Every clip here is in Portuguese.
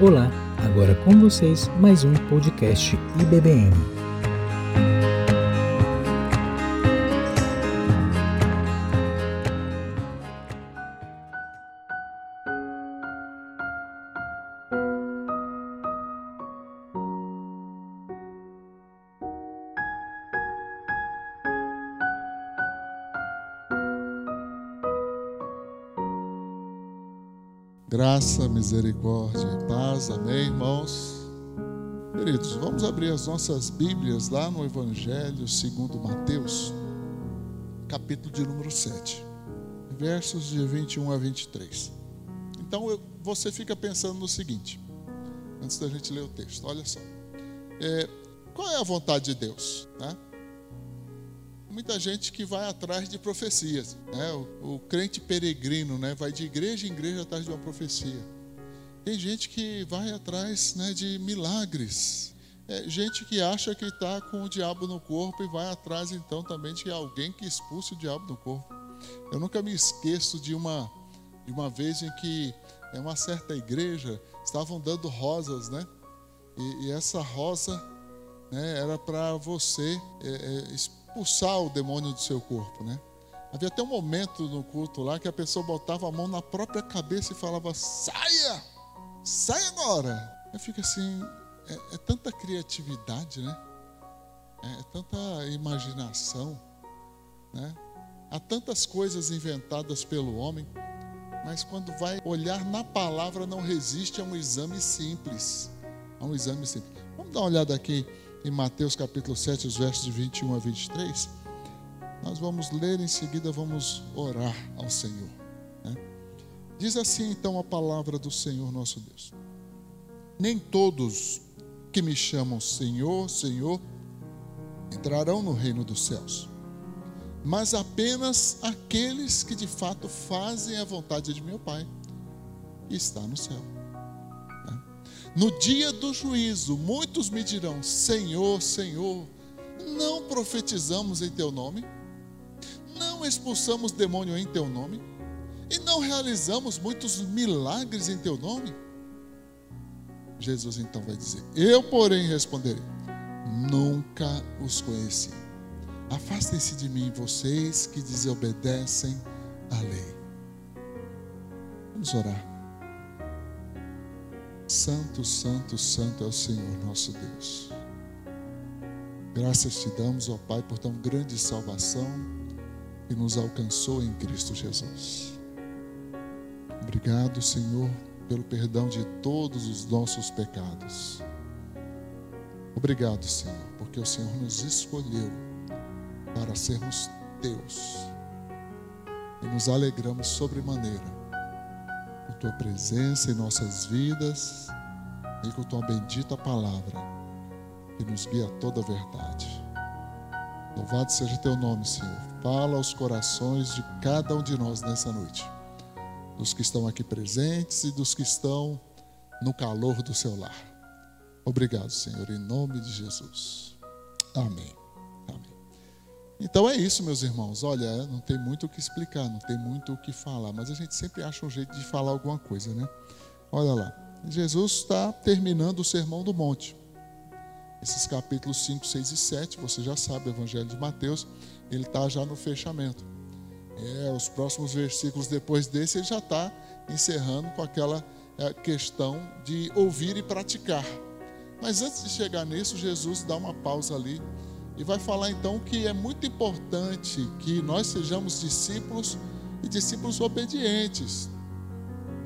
Olá, agora com vocês mais um podcast IBBM. Graça, misericórdia e paz, amém, irmãos? Queridos, vamos abrir as nossas Bíblias lá no Evangelho segundo Mateus, capítulo de número 7, versos de 21 a 23. Então eu, você fica pensando no seguinte, antes da gente ler o texto, olha só. É, qual é a vontade de Deus? Né? Muita gente que vai atrás de profecias. Né? O, o, crente peregrino né? vai de igreja em igreja atrás de uma profecia. Tem gente que vai atrás né, de milagres. É, gente que acha que está com o diabo no corpo e vai atrás então também de alguém que expulse o diabo do corpo. Eu nunca me esqueço de uma, de uma vez em que em uma certa igreja estavam dando rosas, né? E, e essa rosa né, era para você é, é, expulsar o demônio do seu corpo, né? Havia até um momento no culto lá que a pessoa botava a mão na própria cabeça e falava: saia, saia agora. Aí fica assim, é, é tanta criatividade, né? É, é tanta imaginação, né? Há tantas coisas inventadas pelo homem, mas quando vai olhar na palavra não resiste a um exame simples, a um exame simples. Vamos dar uma olhada aqui em Mateus capítulo 7, os versos de 21 a 23, nós vamos ler em seguida, vamos orar ao Senhor. Né? Diz assim então a palavra do Senhor nosso Deus: Nem todos que me chamam Senhor, Senhor, entrarão no reino dos céus, mas apenas aqueles que de fato fazem a vontade de meu Pai, que está no céu. No dia do juízo, muitos me dirão: Senhor, Senhor, não profetizamos em teu nome? Não expulsamos demônio em teu nome? E não realizamos muitos milagres em teu nome? Jesus então vai dizer: Eu, porém, responderei: Nunca os conheci. Afastem-se de mim, vocês que desobedecem à lei. Vamos orar. Santo, Santo, Santo é o Senhor nosso Deus. Graças te damos, ó Pai, por tão grande salvação que nos alcançou em Cristo Jesus. Obrigado, Senhor, pelo perdão de todos os nossos pecados. Obrigado, Senhor, porque o Senhor nos escolheu para sermos teus. E nos alegramos sobremaneira com tua presença em nossas vidas e com tua bendita palavra que nos guia a toda a verdade. Louvado seja teu nome, Senhor. Fala aos corações de cada um de nós nessa noite, dos que estão aqui presentes e dos que estão no calor do seu lar. Obrigado, Senhor, em nome de Jesus. Amém. Então é isso, meus irmãos. Olha, não tem muito o que explicar, não tem muito o que falar, mas a gente sempre acha um jeito de falar alguma coisa, né? Olha lá. Jesus está terminando o Sermão do Monte. Esses capítulos 5, 6 e 7, você já sabe, o Evangelho de Mateus, ele está já no fechamento. É, os próximos versículos depois desse, ele já está encerrando com aquela é, questão de ouvir e praticar. Mas antes de chegar nisso, Jesus dá uma pausa ali e vai falar então que é muito importante que nós sejamos discípulos e discípulos obedientes.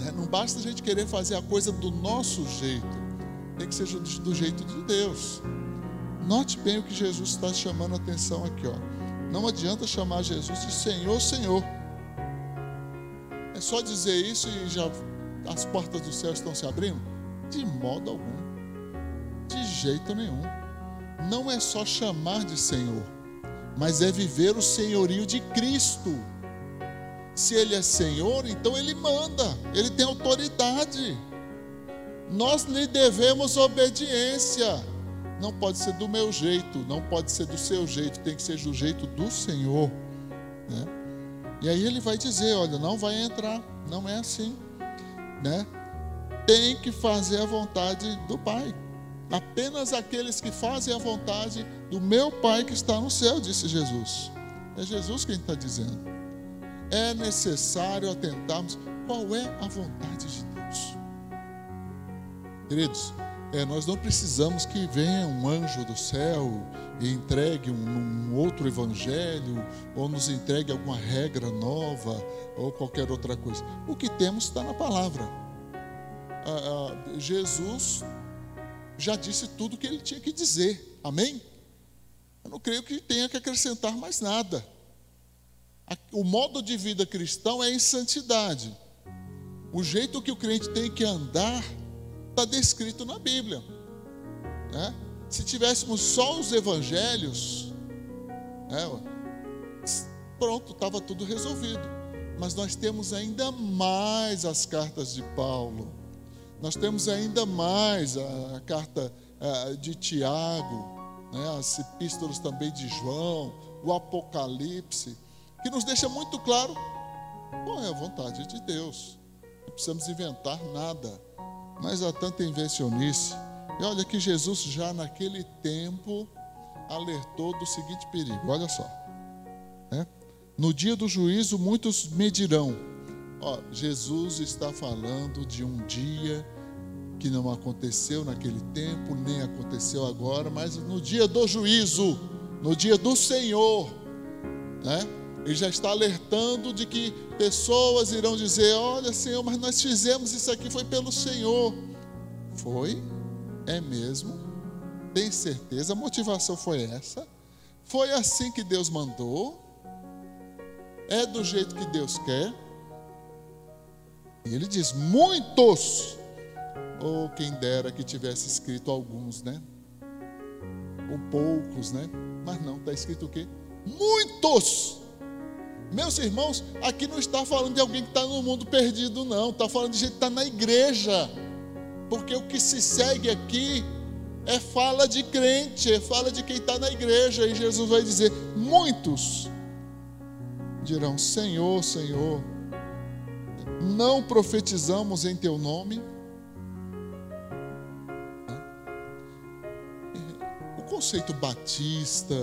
Né? Não basta a gente querer fazer a coisa do nosso jeito, tem que ser do jeito de Deus. Note bem o que Jesus está chamando a atenção aqui. Ó. Não adianta chamar Jesus de Senhor, Senhor. É só dizer isso e já as portas do céu estão se abrindo? De modo algum. De jeito nenhum não é só chamar de Senhor, mas é viver o senhorio de Cristo. Se Ele é Senhor, então Ele manda, Ele tem autoridade. Nós lhe devemos obediência. Não pode ser do meu jeito, não pode ser do seu jeito, tem que ser do jeito do Senhor. Né? E aí ele vai dizer: olha, não vai entrar, não é assim. Né? tem que fazer a vontade do Pai. Apenas aqueles que fazem a vontade do meu Pai que está no céu, disse Jesus. É Jesus quem está dizendo. É necessário atentarmos qual é a vontade de Deus. Queridos, é, nós não precisamos que venha um anjo do céu e entregue um, um, outro evangelho, ou nos entregue alguma regra nova, ou qualquer outra coisa. O que temos está na palavra. Ah, ah, Jesus já disse tudo o que ele tinha que dizer. Amém? Eu não creio que tenha que acrescentar mais nada. O modo de vida cristão é em santidade. O jeito que o crente tem que andar está descrito na Bíblia. Né? Se tivéssemos só os evangelhos, né, pronto, estava tudo resolvido. Mas nós temos ainda mais as cartas de Paulo, nós temos ainda mais a, carta de Tiago, né, as epístolas também de João, o Apocalipse, que nos deixa muito claro qual é a vontade de Deus. Não precisamos inventar nada mas há tanta invencionice. E olha que Jesus já naquele tempo alertou do seguinte perigo: olha só. Né? No dia do juízo, muitos medirão. Ó, Jesus está falando de um dia que não aconteceu naquele tempo, nem aconteceu agora, mas no dia do juízo, no dia do Senhor, né? Ele já está alertando de que pessoas irão dizer: Olha, Senhor, mas nós fizemos isso aqui, foi pelo Senhor. Foi? É mesmo? Tem certeza? A motivação foi essa? Foi assim que Deus mandou? É do jeito que Deus quer? E ele diz: Muitos. Ou oh, quem dera que tivesse escrito alguns, né? Ou poucos, né? Mas não, está escrito o quê? Muitos meus irmãos, aqui não está falando de alguém que está no mundo perdido, não. Está falando de gente que está na igreja. Porque o que se segue aqui é fala de crente, é fala de quem está na igreja. E Jesus vai dizer: muitos dirão: Senhor, Senhor, não profetizamos em teu nome. O conceito batista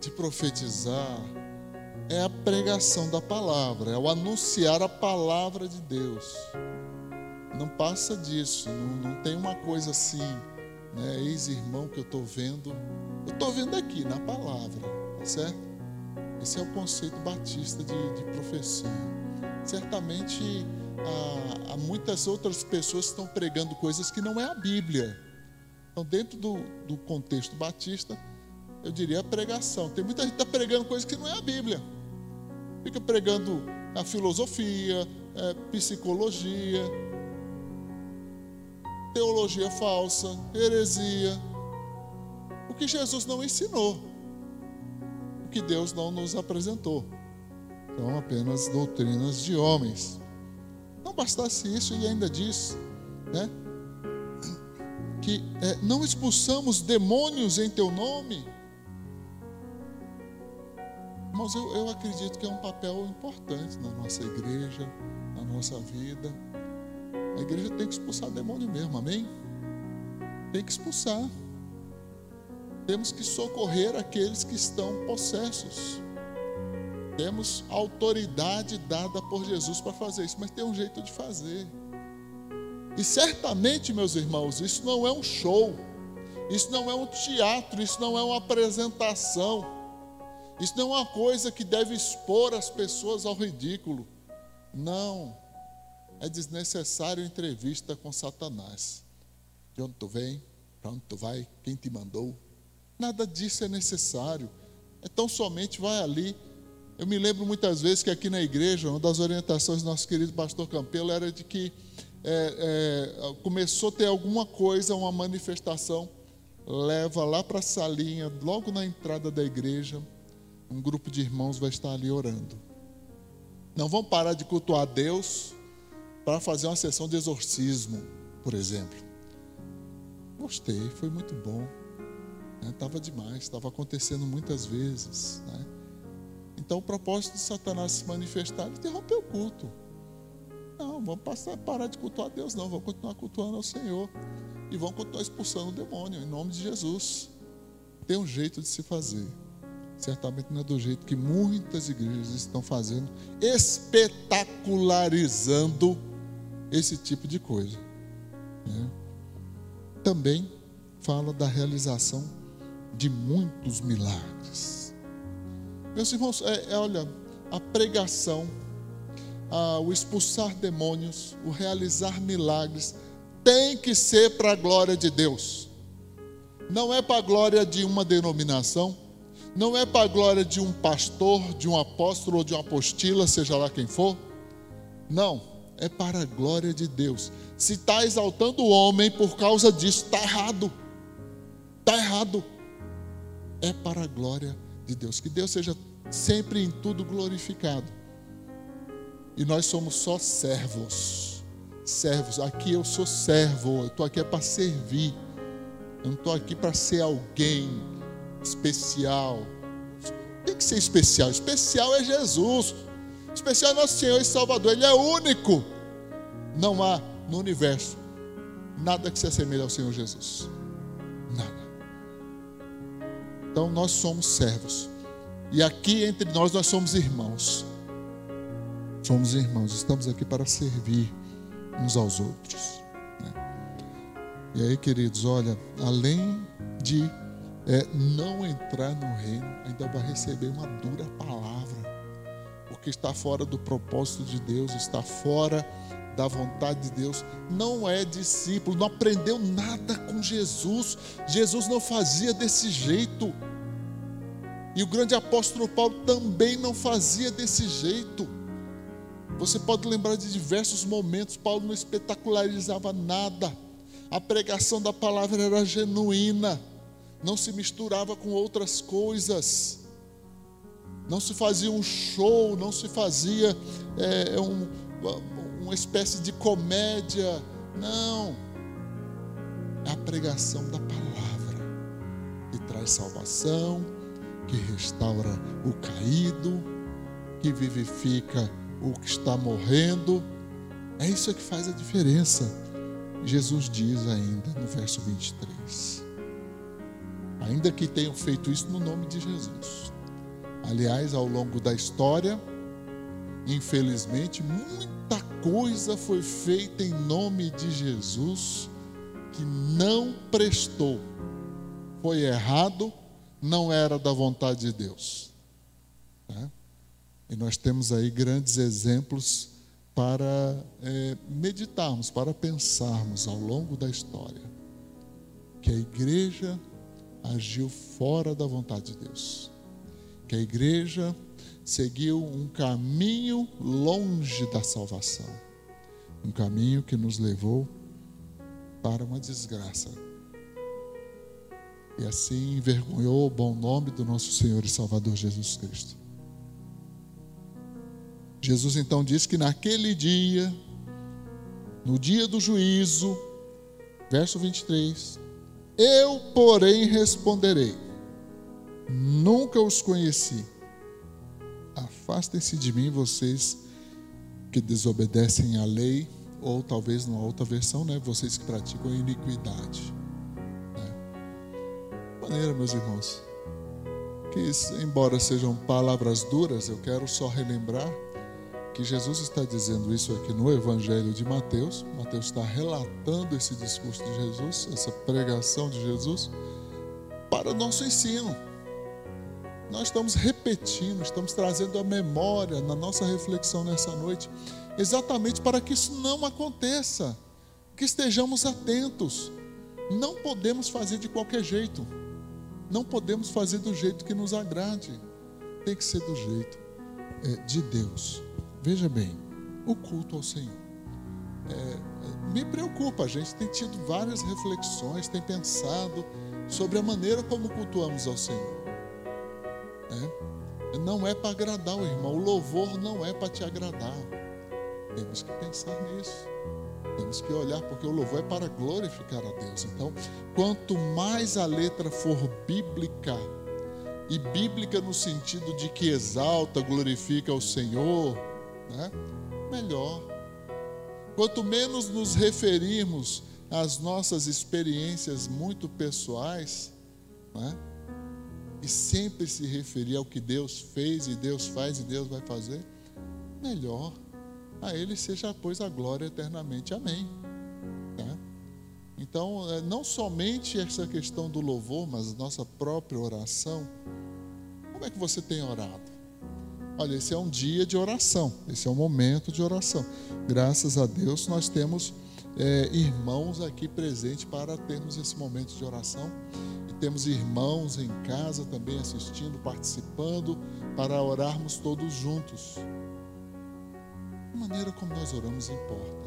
de profetizar é a pregação da palavra, é o anunciar a palavra de Deus. Não passa disso, não, não tem uma coisa assim, né, ex-irmão que eu estou vendo. Eu estou vendo aqui na palavra, tá certo? Esse é o conceito batista de, de profecia. Certamente há, há, muitas outras pessoas que estão pregando coisas que não é a Bíblia. Então, dentro do, do contexto batista, eu diria a pregação. Tem muita gente que está pregando coisas que não é a Bíblia fica pregando a filosofia, é, psicologia, teologia falsa, heresia. O que Jesus não ensinou, o que Deus não nos apresentou. São apenas doutrinas de homens. Não bastasse isso, ele ainda diz, né? Que é, não expulsamos demônios em teu nome Irmãos, eu, eu acredito que é um papel importante na nossa igreja, na nossa vida. A igreja tem que expulsar demônio mesmo, amém? Tem que expulsar. Temos que socorrer aqueles que estão possessos. Temos autoridade dada por Jesus para fazer isso, mas tem um jeito de fazer. E certamente, meus irmãos, isso não é um show, isso não é um teatro, isso não é uma apresentação. Isso não é uma coisa que deve expor as pessoas ao ridículo. Não. É desnecessário entrevista com Satanás. De onde tu vem? Para onde tu vai? Quem te mandou? Nada disso é necessário. Então somente vai ali. Eu me lembro muitas vezes que aqui na igreja, uma das orientações do nosso querido pastor Campelo era de que é, é, começou a ter alguma coisa, uma manifestação, leva lá para a salinha, logo na entrada da igreja, um grupo de irmãos vai estar ali orando. Não vão parar de cultuar Deus para fazer uma sessão de exorcismo, por exemplo. Gostei, foi muito bom. Estava né? demais, estava acontecendo muitas vezes. Né? Então, o propósito de Satanás se manifestar é interromper o culto. Não, vamos passar, parar de cultuar a Deus, não. Vamos continuar cultuando ao Senhor. E vamos continuar expulsando o demônio, em nome de Jesus. Tem um jeito de se fazer. Certamente não é do jeito que muitas igrejas estão fazendo, espetacularizando esse tipo de coisa. Né? Também fala da realização de muitos milagres. Meus irmãos, é, é olha, a pregação, a, o expulsar demônios, o realizar milagres, tem que ser para a glória de Deus. Não é para a glória de uma denominação, não é para a glória de um pastor, de um apóstolo ou de uma apostila, seja lá quem for. Não, é para a glória de Deus. Se está exaltando o homem por causa disso, está errado. Está errado. É para a glória de Deus. Que Deus seja sempre em tudo glorificado. E nós somos só servos. Servos. Aqui eu sou servo. Eu estou aqui é para servir. Eu não estou aqui para ser alguém especial. Tem que ser especial. Especial é Jesus. Especial é nosso Senhor e Salvador. Ele é único. Não há no universo nada que se assemelhe ao Senhor Jesus. Nada. Então nós somos servos. E aqui entre nós nós somos irmãos. Somos irmãos. Estamos aqui para servir uns aos outros. Né? E aí, queridos, olha, além de é, não entrar no reino, ainda vai receber uma dura palavra, porque está fora do propósito de Deus, está fora da vontade de Deus, não é discípulo, não aprendeu nada com Jesus. Jesus não fazia desse jeito. E o grande apóstolo Paulo também não fazia desse jeito. Você pode lembrar de diversos momentos, Paulo não espetacularizava nada. A pregação da palavra era genuína, não se misturava com outras coisas. Não se fazia um show, não se fazia é, um, uma espécie de comédia. Não. É a pregação da palavra que traz salvação, que restaura o caído, que vivifica o que está morrendo. É isso que faz a diferença. Jesus diz ainda no verso 23. Ainda que tenham feito isso no nome de Jesus. Aliás, ao longo da história, infelizmente, muita coisa foi feita em nome de Jesus que não prestou, foi errado, não era da vontade de Deus. Né? E nós temos aí grandes exemplos para é, meditarmos, para pensarmos ao longo da história que a igreja agiu fora da vontade de Deus, que a igreja seguiu um caminho longe da salvação, um caminho que nos levou para uma desgraça. E assim envergonhou o bom nome do nosso Senhor e Salvador Jesus Cristo. Jesus então diz que naquele dia, no dia do juízo, verso 23, eu, porém, responderei: Nunca os conheci Afastem-se de mim, vocês que desobedecem à lei, ou talvez numa outra versão, né, vocês que praticam iniquidade. Né? Maneira, meus irmãos, que embora sejam palavras duras, eu quero só relembrar que Jesus está dizendo isso aqui no Evangelho de Mateus. Mateus está relatando esse discurso de Jesus, essa pregação de Jesus, para o nosso ensino nós estamos repetindo, estamos trazendo a memória na nossa reflexão nessa noite, exatamente para que isso não aconteça, que estejamos atentos. Não podemos fazer de qualquer jeito, não podemos fazer do jeito que nos agrade, tem que ser do jeito é, de Deus. Veja bem, o culto ao Senhor. É, me preocupa, a gente tem tido várias reflexões, tem pensado sobre a maneira como cultuamos ao Senhor. É? Não é para agradar o irmão, o louvor não é para te agradar. Temos que pensar nisso. Temos que olhar, porque o louvor é para glorificar a Deus. Então, quanto mais a letra for bíblica, e bíblica no sentido de que exalta, glorifica o Senhor, né? melhor. Quanto menos nos referirmos às nossas experiências muito pessoais, né? E sempre se referir ao que Deus fez e Deus faz e Deus vai fazer, melhor. A Ele seja, pois, a glória eternamente. Amém. Tá? Então, é, não somente essa questão do louvor, mas nossa própria oração. Como é que você tem orado? Olha, esse é um dia de oração, esse é um momento de oração. Graças a Deus nós temos é, irmãos aqui presentes para termos esse momento de oração. Temos irmãos em casa também assistindo, participando, para orarmos todos juntos. A maneira como nós oramos importa.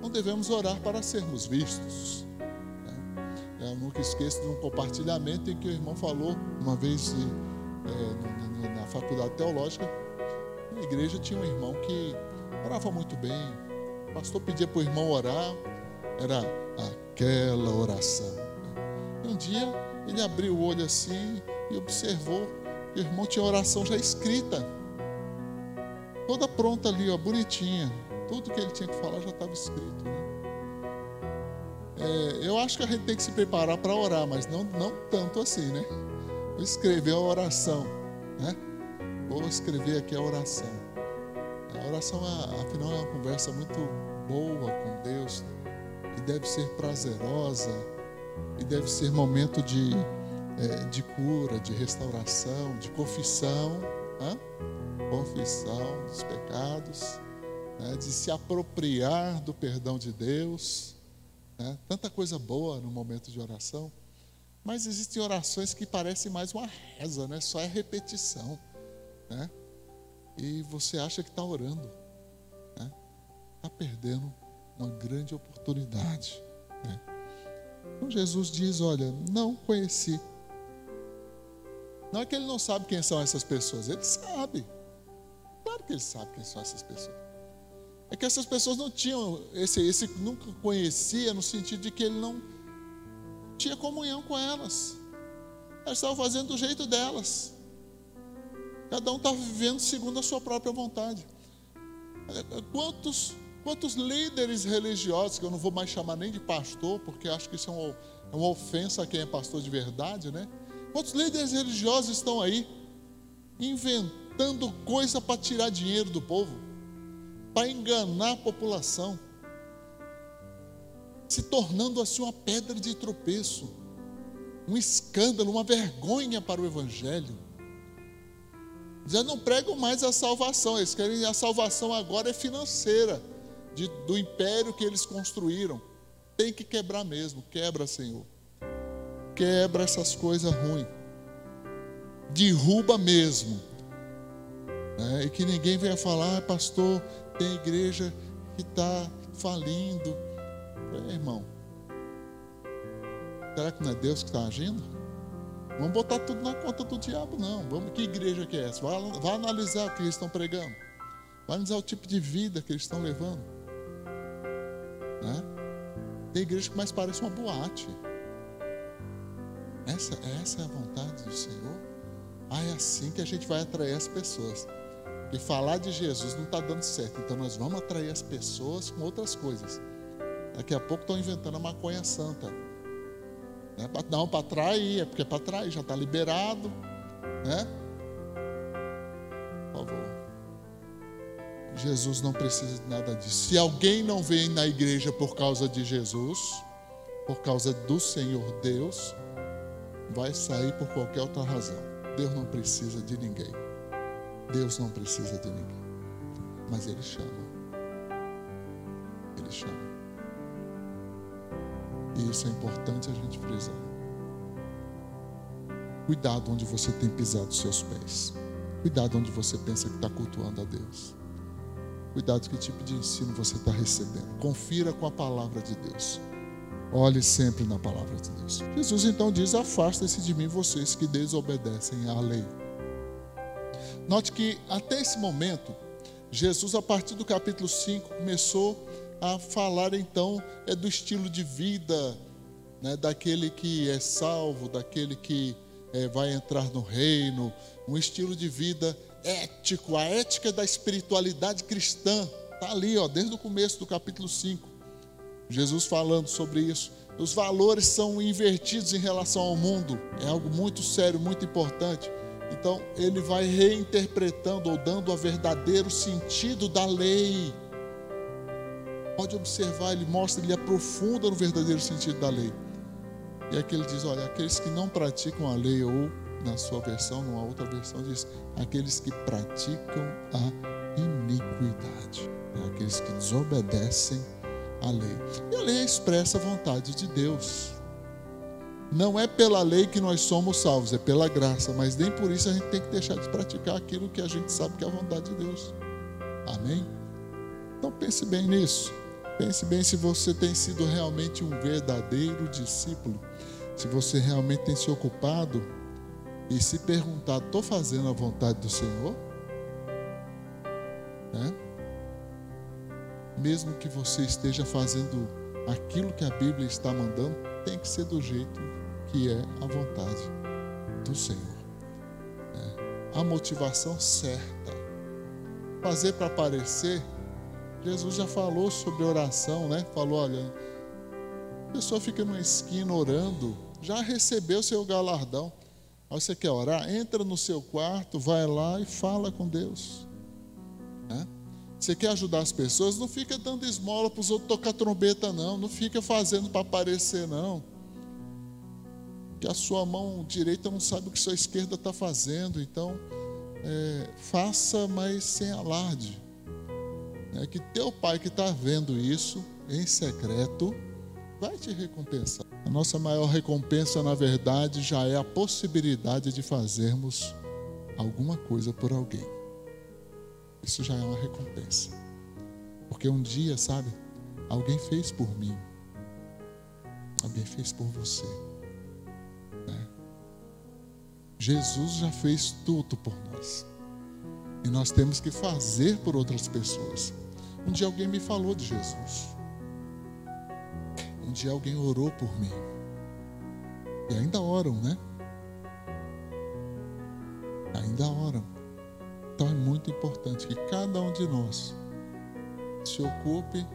Não devemos orar para sermos vistos. Né? Eu nunca esqueço de um compartilhamento em que o irmão falou, uma vez é, na faculdade teológica, na igreja tinha um irmão que orava muito bem. O pastor pedia para o irmão orar, era aquela oração. Dia ele abriu o olho assim e observou o irmão tinha oração já escrita, toda pronta ali, ó, bonitinha. Tudo que ele tinha que falar já estava escrito. Né? É, eu acho que a gente tem que se preparar para orar, mas não, não tanto assim, né? Vou escrever a oração, né? Vou escrever aqui a oração. A oração, afinal, é uma conversa muito boa com Deus e deve ser prazerosa e deve ser momento de, é, de cura, de restauração, de confissão, confissão dos pecados né, de se apropriar do perdão de Deus. Né, tanta coisa boa no momento de oração. Mas existem orações que parecem mais uma reza, né? só é repetição. Né? E você acha que está orando. Está né? Tá perdendo uma grande oportunidade. Né? Então Jesus diz: Olha, não conheci. Não é que ele não sabe quem são essas pessoas, ele sabe. Claro que ele sabe quem são essas pessoas é que essas pessoas não tinham, esse, esse nunca conhecia, no sentido de que ele não tinha comunhão com elas. Elas estavam fazendo do jeito delas. Cada um estava vivendo segundo a sua própria vontade. É, é, quantos, quantos líderes religiosos, que eu não vou mais chamar nem de pastor, porque acho que isso é uma, é uma ofensa a quem é pastor de verdade, né? Quantos líderes religiosos estão aí inventando coisa para tirar dinheiro do povo? para enganar a população, se tornando assim uma pedra de tropeço, um escândalo, uma vergonha para o Evangelho. Já não pregam mais a salvação, eles querem a salvação agora é financeira, de, do império que eles construíram. Tem que quebrar mesmo, quebra, Senhor. Quebra essas coisas ruins. Derruba mesmo. É, e que ninguém venha falar, ah, pastor, tem igreja que está falindo. É, irmão, será que não é Deus que está agindo? Vamos botar tudo na conta do diabo, não. Vamos, que igreja que é essa? Vai, vai analisar o que eles estão pregando. Vai analisar o tipo de vida que eles estão levando. Né? Tem igreja que mais parece uma boate. Essa, essa é a vontade do Senhor. Ah, é assim que a gente vai atrair as pessoas. E falar de Jesus não está dando certo. Então nós vamos atrair as pessoas com outras coisas. Daqui a pouco estão inventando a maconha santa. Né? Não, para atrair, é porque é para atrair, já está liberado. Né? Jesus não precisa de nada disso. Se alguém não vem na igreja por causa de Jesus, por causa do Senhor Deus, vai sair por qualquer outra razão. Deus não precisa de ninguém. Deus não precisa de ninguém, mas Ele chama. Ele chama. E isso é importante a gente frisar. Cuidado onde você tem pisado os seus pés. Cuidado onde você pensa que está cultuando a Deus. Cuidado que tipo de ensino você está recebendo. Confira com a palavra de Deus. Olhe sempre na palavra de Deus. Jesus então diz: Afastem-se de mim, vocês que desobedecem à lei. Note que até esse momento, Jesus, a partir do capítulo 5, começou a falar então é do estilo de vida, né, daquele que é salvo, daquele que é, vai entrar no reino, um estilo de vida ético, a ética da espiritualidade cristã. Está ali, ó, desde o começo do capítulo 5. Jesus falando sobre isso. Os valores são invertidos em relação ao mundo. É algo muito sério, muito importante. Então, ele vai reinterpretando ou dando o verdadeiro sentido da lei. Pode observar, ele mostra, ele aprofunda no verdadeiro sentido da lei. E aqui ele diz: olha, aqueles que não praticam a lei, ou na sua versão, numa outra versão, diz: aqueles que praticam a iniquidade, é aqueles que desobedecem a lei. E a lei expressa a vontade de Deus. Não é pela lei que nós somos salvos, é pela graça, mas nem por isso a gente tem que deixar de praticar aquilo que a gente sabe que é a vontade de Deus. Amém? Então pense bem nisso. Pense bem se você tem sido realmente um verdadeiro discípulo, se você realmente tem se ocupado e se perguntar: estou fazendo a vontade do Senhor? Né? Mesmo que você esteja fazendo aquilo que a Bíblia está mandando, tem que ser do jeito que é a vontade do Senhor. É. A motivação certa. Fazer para aparecer, Jesus já falou sobre oração, né? Falou, olha, a pessoa fica numa esquina orando, já recebeu seu galardão. Aí você quer orar? Entra no seu quarto, vai lá e fala com Deus. Né? Você quer ajudar as pessoas? Não fica dando esmola para os outros tocar trombeta, não. Não fica fazendo para aparecer, não que a sua mão direita não sabe o que sua esquerda está fazendo. Então, é, faça, mas sem alarde. É que teu pai que está vendo isso em secreto vai te recompensar. A nossa maior recompensa, na verdade, já é a possibilidade de fazermos alguma coisa por alguém. Isso já é uma recompensa. Porque um dia, sabe, alguém fez por mim, alguém fez por você. Jesus já fez tudo por nós. E nós temos que fazer por outras pessoas. Um dia alguém me falou de Jesus. Um dia alguém orou por mim. E ainda oram, né? Ainda oram. Então é muito importante que cada um de nós se ocupe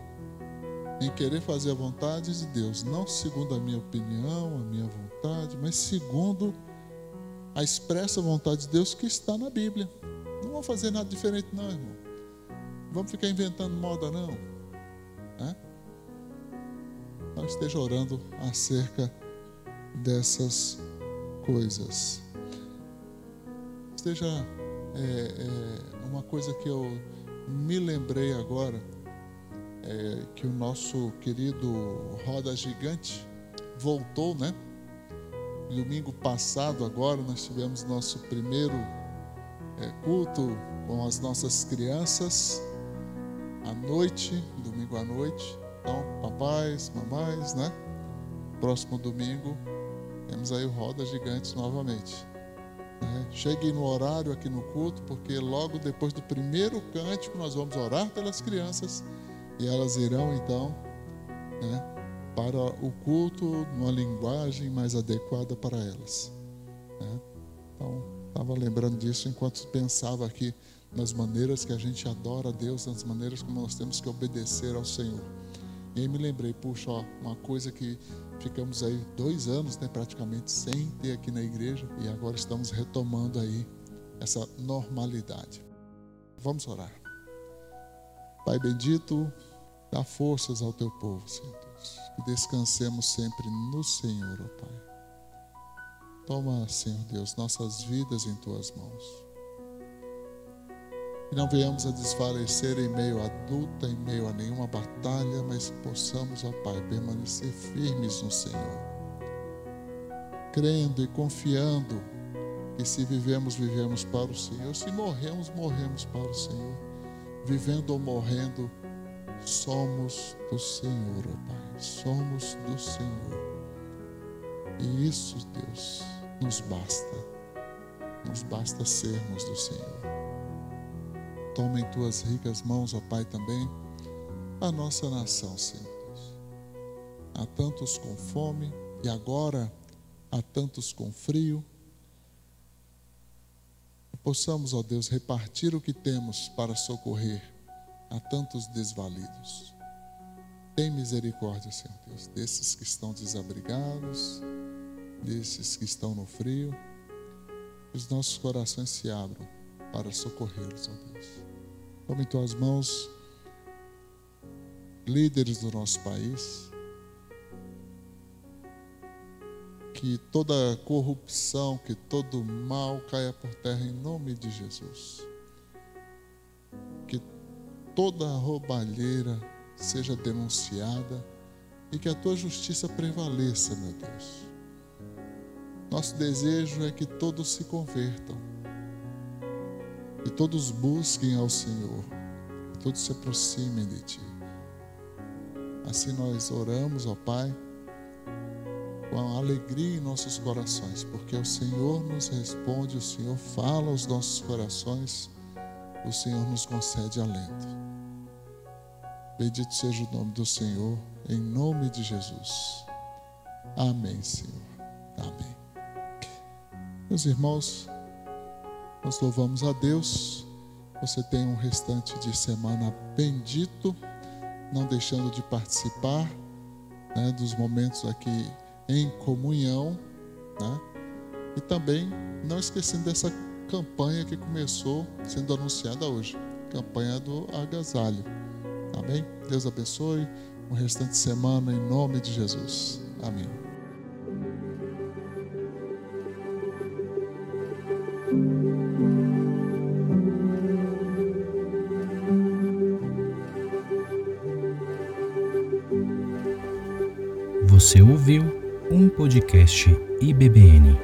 em querer fazer a vontade de Deus, não segundo a minha opinião, a minha vontade, mas segundo a expressa vontade de Deus que está na Bíblia. Não vamos fazer nada diferente, não, irmão. Vamos ficar inventando moda, não. Não esteja orando acerca dessas coisas. Esteja é, é, uma coisa que eu me lembrei agora, é, que o nosso querido Roda Gigante voltou, né? Domingo passado, agora, nós tivemos nosso primeiro é, culto com as nossas crianças, à noite, domingo à noite. Então, papais, mamães, né? Próximo domingo, temos aí o Roda Gigante novamente. Né? Cheguem no horário aqui no culto, porque logo depois do primeiro cântico nós vamos orar pelas crianças e elas irão então né, para o culto numa linguagem mais adequada para elas. Né? Então, estava lembrando disso enquanto pensava aqui nas maneiras que a gente adora a Deus, nas maneiras como nós temos que obedecer ao Senhor. E aí me lembrei, puxa, ó, uma coisa que ficamos aí dois anos, né, praticamente sem ter aqui na igreja, e agora estamos retomando aí essa normalidade. Vamos orar. Pai bendito, dá forças ao teu povo, Senhor que descansemos sempre no Senhor, ó Pai. Toma, Senhor Deus, nossas vidas em tuas mãos. Que não venhamos a desfalecer em meio à luta, em meio a nenhuma batalha, mas possamos, ó Pai, permanecer firmes no Senhor. Crendo e confiando que se vivemos, vivemos para o Senhor. Se morremos, morremos para o Senhor. Vivendo ou morrendo, somos do Senhor, ó Pai somos do Senhor. E isso, Deus, nos basta. Nos basta sermos do Senhor. Toma em tuas ricas mãos, ó Pai, também a nossa nação, Senhor Deus. Há tantos com fome e agora há tantos com frio. Possamos, ó Deus, repartir o que temos para socorrer a tantos desvalidos. Tem misericórdia, Senhor Deus, desses que estão desabrigados, desses que estão no frio. Que os nossos corações se abram para socorrê-los, ó Deus. Tome em tuas mãos líderes do nosso país, que toda corrupção, que todo mal caia por terra em nome de Jesus. Que toda roubalheira seja denunciada e que a tua justiça prevaleça, meu Deus. Nosso desejo é que todos se convertam, que todos busquem ao Senhor, que todos se aproximem de Ti. Assim nós oramos, ó Pai com alegria em nossos corações, porque o Senhor nos responde, o Senhor fala aos nossos corações, o Senhor nos concede alento. Bendito seja o nome do Senhor, em nome de Jesus. Amém, Senhor. Amém. Meus irmãos, nós louvamos a Deus. Você tem um restante de semana bendito, não deixando de participar né, dos momentos aqui em comunhão, né? E também não esquecendo dessa campanha que começou sendo anunciada hoje, campanha do agasalho. Amém? Deus abençoe o restante de semana em nome de Jesus. Amém. Você ouviu um podcast IBBN.